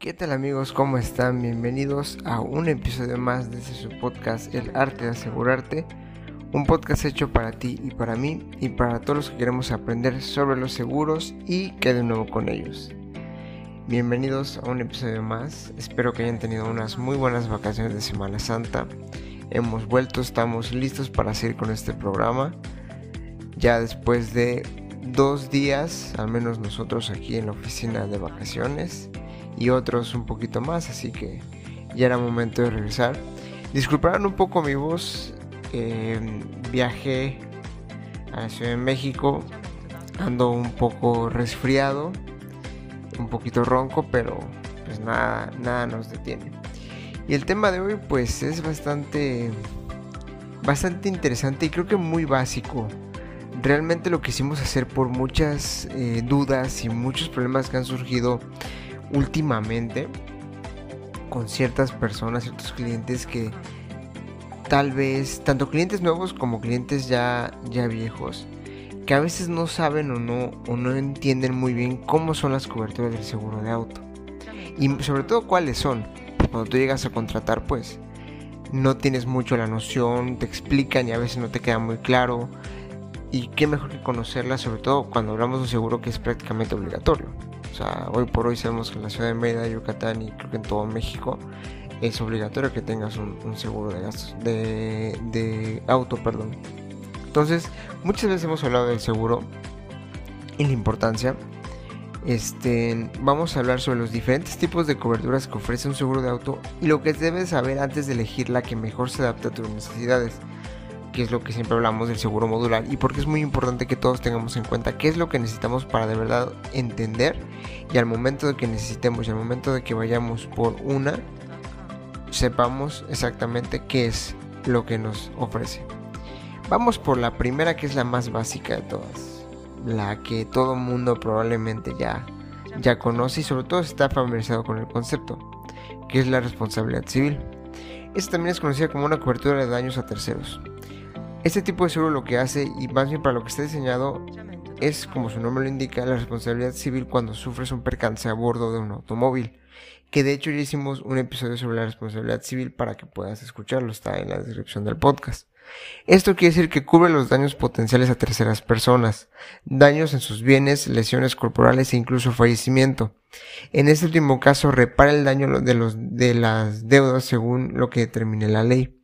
¿Qué tal amigos? ¿Cómo están? Bienvenidos a un episodio más de su podcast El arte de asegurarte. Un podcast hecho para ti y para mí y para todos los que queremos aprender sobre los seguros y que de nuevo con ellos. Bienvenidos a un episodio más. Espero que hayan tenido unas muy buenas vacaciones de Semana Santa. Hemos vuelto, estamos listos para seguir con este programa. Ya después de dos días, al menos nosotros aquí en la oficina de vacaciones y otros un poquito más, así que ya era momento de regresar. Disculparán un poco mi voz, eh, viajé a la Ciudad de México, ando un poco resfriado, un poquito ronco, pero pues nada, nada nos detiene. Y el tema de hoy pues es bastante, bastante interesante y creo que muy básico. Realmente lo quisimos hacer por muchas eh, dudas y muchos problemas que han surgido últimamente con ciertas personas, ciertos clientes que tal vez, tanto clientes nuevos como clientes ya, ya viejos, que a veces no saben o no, o no entienden muy bien cómo son las coberturas del seguro de auto. Y sobre todo cuáles son. Cuando tú llegas a contratar, pues no tienes mucho la noción, te explican y a veces no te queda muy claro. Y qué mejor que conocerla, sobre todo cuando hablamos de un seguro que es prácticamente obligatorio sea, hoy por hoy sabemos que en la ciudad de Mérida, Yucatán y creo que en todo México es obligatorio que tengas un, seguro de gastos de, de, auto, perdón. Entonces, muchas veces hemos hablado del seguro y la importancia. Este, vamos a hablar sobre los diferentes tipos de coberturas que ofrece un seguro de auto y lo que debes saber antes de elegir la que mejor se adapte a tus necesidades que es lo que siempre hablamos del seguro modular y porque es muy importante que todos tengamos en cuenta qué es lo que necesitamos para de verdad entender y al momento de que necesitemos y al momento de que vayamos por una, sepamos exactamente qué es lo que nos ofrece. Vamos por la primera que es la más básica de todas, la que todo mundo probablemente ya, ya conoce y sobre todo está familiarizado con el concepto, que es la responsabilidad civil. Esta también es conocida como una cobertura de daños a terceros. Este tipo de seguro lo que hace, y más bien para lo que está diseñado, es, como su nombre lo indica, la responsabilidad civil cuando sufres un percance a bordo de un automóvil. Que de hecho ya hicimos un episodio sobre la responsabilidad civil para que puedas escucharlo, está en la descripción del podcast. Esto quiere decir que cubre los daños potenciales a terceras personas, daños en sus bienes, lesiones corporales e incluso fallecimiento. En este último caso repara el daño de, los, de las deudas según lo que determine la ley.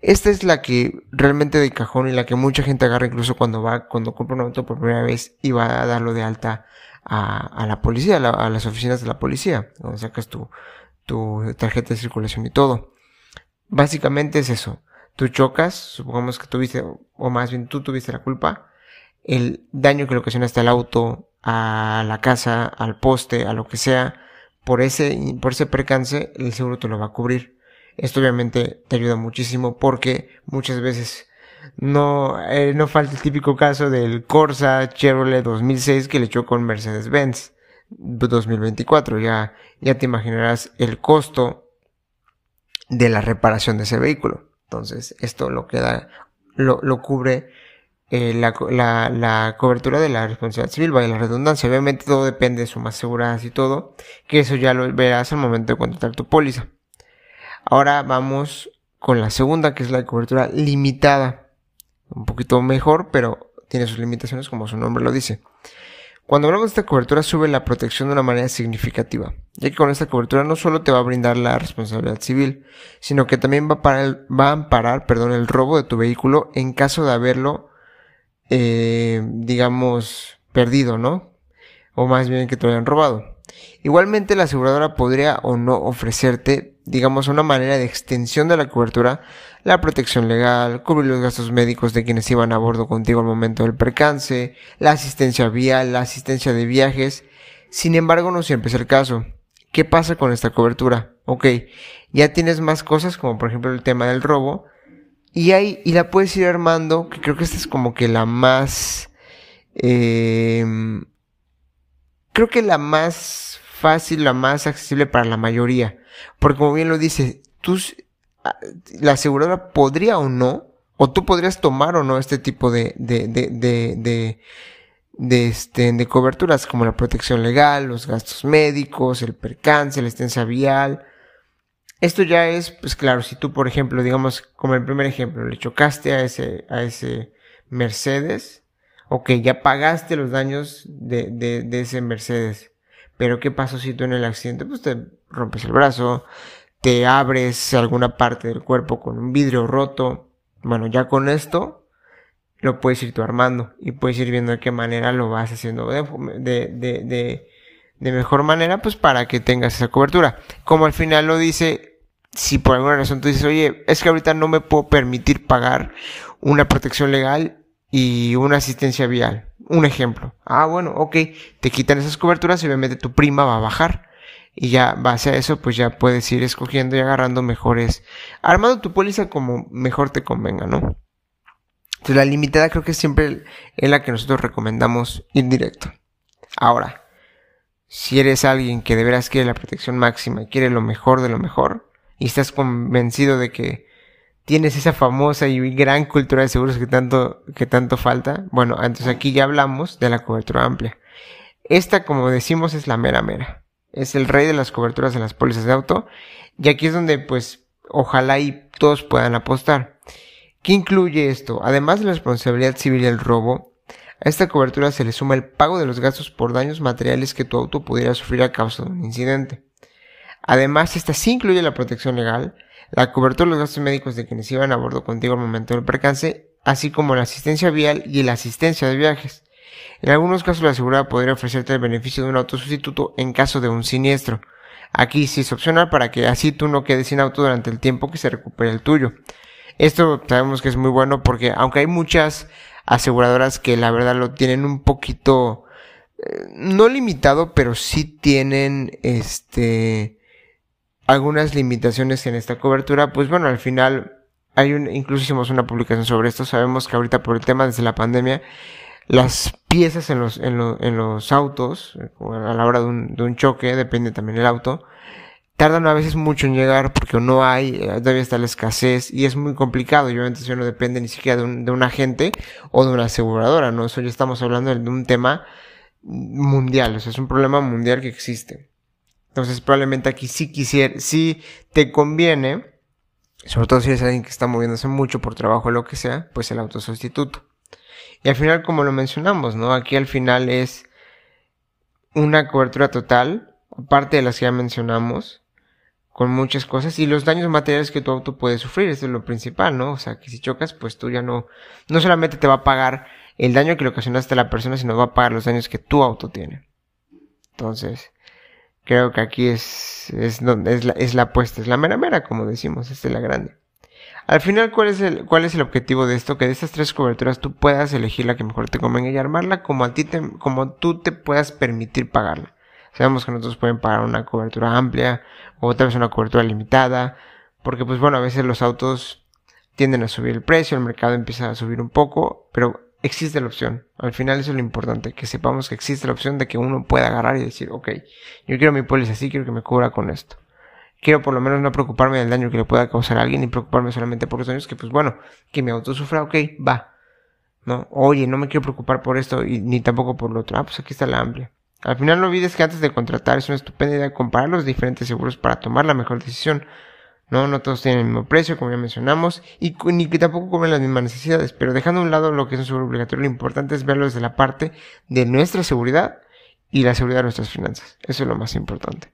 Esta es la que realmente de cajón y la que mucha gente agarra incluso cuando va, cuando compra un auto por primera vez y va a darlo de alta a, la policía, a, las oficinas de la policía, donde sacas tu, tu tarjeta de circulación y todo. Básicamente es eso. Tú chocas, supongamos que tuviste, o más bien tú tuviste la culpa, el daño que le ocasionaste al auto, a la casa, al poste, a lo que sea, por ese, por ese percance, el seguro te lo va a cubrir. Esto obviamente te ayuda muchísimo porque muchas veces no, eh, no falta el típico caso del Corsa Chevrolet 2006 que le chocó con Mercedes-Benz 2024. Ya, ya te imaginarás el costo de la reparación de ese vehículo. Entonces, esto lo queda, lo, lo cubre eh, la, la, la, cobertura de la responsabilidad civil, vaya la redundancia. Obviamente todo depende de sumas aseguradas y todo, que eso ya lo verás al momento de contratar tu póliza. Ahora vamos con la segunda, que es la cobertura limitada. Un poquito mejor, pero tiene sus limitaciones como su nombre lo dice. Cuando hablamos de esta cobertura sube la protección de una manera significativa, ya que con esta cobertura no solo te va a brindar la responsabilidad civil, sino que también va a, parar, amparar perdón, el robo de tu vehículo en caso de haberlo, eh, digamos, perdido, ¿no? O más bien que te lo hayan robado. Igualmente la aseguradora podría o no ofrecerte, digamos, una manera de extensión de la cobertura, la protección legal, cubrir los gastos médicos de quienes iban a bordo contigo al momento del percance, la asistencia vial, la asistencia de viajes. Sin embargo, no siempre es el caso. ¿Qué pasa con esta cobertura? Ok, ya tienes más cosas como por ejemplo el tema del robo y ahí y la puedes ir armando, que creo que esta es como que la más eh, creo que la más fácil, la más accesible para la mayoría. Porque como bien lo dice, tú, ah, la aseguradora podría o no, o tú podrías tomar o no este tipo de, de, de, de, este, de coberturas como la protección legal, los gastos médicos, el percance, la extensa vial. Esto ya es, pues claro, si tú, por ejemplo, digamos, como el primer ejemplo, le chocaste a ese, a ese Mercedes, ok, ya pagaste los daños de, de ese Mercedes. Pero ¿qué pasó si tú en el accidente, pues te rompes el brazo, te abres alguna parte del cuerpo con un vidrio roto? Bueno, ya con esto lo puedes ir tú armando y puedes ir viendo de qué manera lo vas haciendo de, de, de, de, mejor manera, pues para que tengas esa cobertura. Como al final lo dice, si por alguna razón tú dices, oye, es que ahorita no me puedo permitir pagar una protección legal y una asistencia vial. Un ejemplo. Ah, bueno, ok, te quitan esas coberturas y obviamente tu prima va a bajar. Y ya, base a eso, pues ya puedes ir escogiendo y agarrando mejores, armando tu póliza como mejor te convenga, ¿no? Entonces la limitada creo que siempre es la que nosotros recomendamos ir directo. Ahora, si eres alguien que de veras quiere la protección máxima y quiere lo mejor de lo mejor, y estás convencido de que tienes esa famosa y gran cultura de seguros que tanto, que tanto falta, bueno, entonces aquí ya hablamos de la cobertura amplia. Esta, como decimos, es la mera mera. Es el rey de las coberturas de las pólizas de auto. Y aquí es donde, pues, ojalá y todos puedan apostar. ¿Qué incluye esto? Además de la responsabilidad civil y el robo, a esta cobertura se le suma el pago de los gastos por daños materiales que tu auto pudiera sufrir a causa de un incidente. Además, esta sí incluye la protección legal, la cobertura de los gastos médicos de quienes iban a bordo contigo al momento del percance, así como la asistencia vial y la asistencia de viajes. En algunos casos la asegurada podría ofrecerte el beneficio de un auto sustituto en caso de un siniestro. Aquí sí es opcional para que así tú no quedes sin auto durante el tiempo que se recupere el tuyo. Esto sabemos que es muy bueno porque aunque hay muchas aseguradoras que la verdad lo tienen un poquito eh, no limitado, pero sí tienen este algunas limitaciones en esta cobertura, pues bueno, al final hay un incluso hicimos una publicación sobre esto, sabemos que ahorita por el tema desde la pandemia las piezas en los, en, en los autos, a la hora de un, de un choque, depende también del auto, tardan a veces mucho en llegar porque no hay, eh, todavía está la escasez y es muy complicado y obviamente eso no depende ni siquiera de un, de un agente o de una aseguradora, ¿no? Eso ya estamos hablando de un tema mundial, o sea, es un problema mundial que existe. Entonces probablemente aquí sí quisiera, sí te conviene, sobre todo si eres alguien que está moviéndose mucho por trabajo o lo que sea, pues el autosustituto. Y al final, como lo mencionamos, ¿no? Aquí al final es una cobertura total, aparte de las que ya mencionamos, con muchas cosas y los daños materiales que tu auto puede sufrir, eso es lo principal, ¿no? O sea, que si chocas, pues tú ya no, no solamente te va a pagar el daño que le ocasionaste a la persona, sino va a pagar los daños que tu auto tiene. Entonces, creo que aquí es, es donde es la, es la apuesta, es la mera mera, como decimos, es la grande. Al final, ¿cuál es el, cuál es el objetivo de esto? Que de estas tres coberturas tú puedas elegir la que mejor te convenga y armarla como a ti te, como tú te puedas permitir pagarla. Sabemos que nosotros pueden pagar una cobertura amplia o tal vez una cobertura limitada, porque pues bueno, a veces los autos tienden a subir el precio, el mercado empieza a subir un poco, pero existe la opción. Al final eso es lo importante, que sepamos que existe la opción de que uno pueda agarrar y decir, ok, yo quiero mi póliza así, quiero que me cubra con esto. Quiero por lo menos no preocuparme del daño que le pueda causar a alguien y preocuparme solamente por los daños que pues bueno, que mi auto sufra, ok, va. No, oye, no me quiero preocupar por esto y ni tampoco por lo otro. Ah, pues aquí está la amplia. Al final no olvides que antes de contratar es una estupenda idea comparar los diferentes seguros para tomar la mejor decisión. No, no todos tienen el mismo precio, como ya mencionamos, y ni que tampoco cubren las mismas necesidades, pero dejando a un lado lo que es un seguro obligatorio, lo importante es verlo desde la parte de nuestra seguridad y la seguridad de nuestras finanzas. Eso es lo más importante.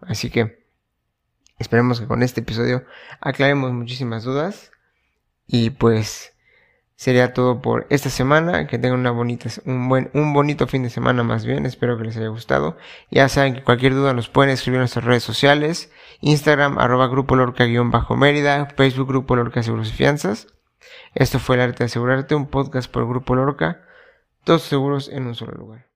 Así que esperemos que con este episodio aclaremos muchísimas dudas y pues sería todo por esta semana. Que tengan una bonita, un buen, un bonito fin de semana más bien. Espero que les haya gustado. Ya saben que cualquier duda nos pueden escribir en nuestras redes sociales. Instagram, arroba grupo lorca guion bajo Mérida. Facebook grupo lorca seguros y fianzas. Esto fue el arte de asegurarte, un podcast por grupo lorca. Todos seguros en un solo lugar.